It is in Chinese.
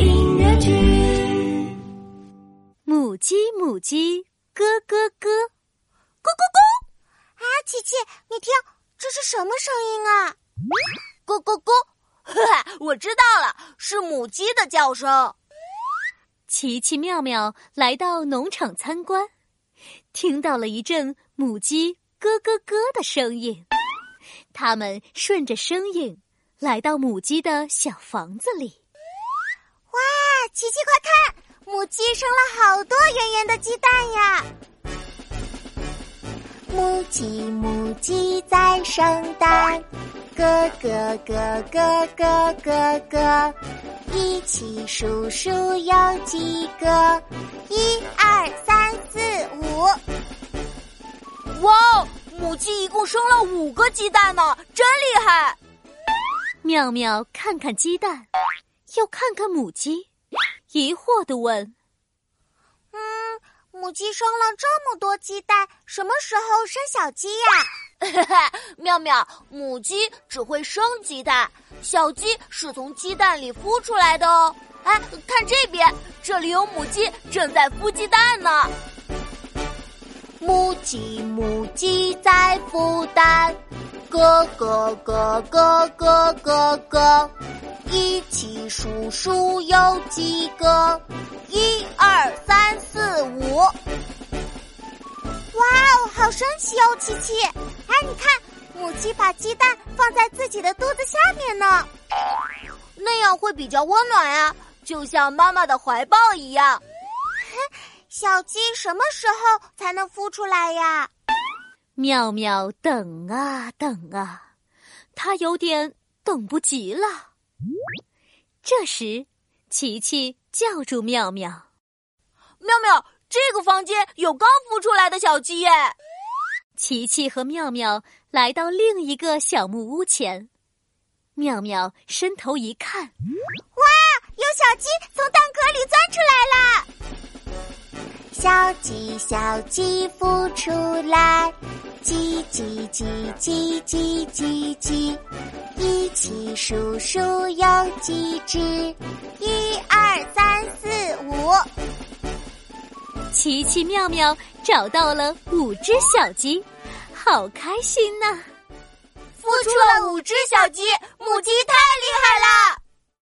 音乐剧。母鸡，母鸡，咯咯咯，咕咕咕！啊，琪琪，你听，这是什么声音啊？咕咕咕！哈哈，我知道了，是母鸡的叫声。琪琪妙妙来到农场参观，听到了一阵母鸡咯咯咯的声音。他们顺着声音来到母鸡的小房子里。琪琪，快看，母鸡生了好多圆圆的鸡蛋呀！母鸡，母鸡在生蛋。咯咯咯咯咯咯咯，一起数数有几个？一二三四五。哇，母鸡一共生了五个鸡蛋呢，真厉害！妙妙看看鸡蛋，又看看母鸡，疑惑的问：“嗯，母鸡生了这么多鸡蛋，什么时候生小鸡呀？” 妙妙，母鸡只会生鸡蛋，小鸡是从鸡蛋里孵出来的哦。哎，看这边，这里有母鸡正在孵鸡蛋呢。母鸡，母鸡在孵蛋，咯咯咯咯咯咯咯，一起数数有几个？一二三四五。哇哦，好神奇哦，琪琪。哎，你看，母鸡把鸡蛋放在自己的肚子下面呢，那样会比较温暖啊，就像妈妈的怀抱一样。小鸡什么时候才能孵出来呀？妙妙等啊等啊，它有点等不及了。这时，琪琪叫住妙妙：“妙妙，这个房间有刚孵出来的小鸡耶！”琪琪和妙妙来到另一个小木屋前，妙妙伸头一看，哇，有小鸡从蛋壳里钻出来了！小鸡小鸡孵出来，叽叽叽叽叽叽叽，一起数数有几只？一二三四五。奇奇妙妙找到了五只小鸡，好开心呐！孵出了五只小鸡，母鸡太厉害了。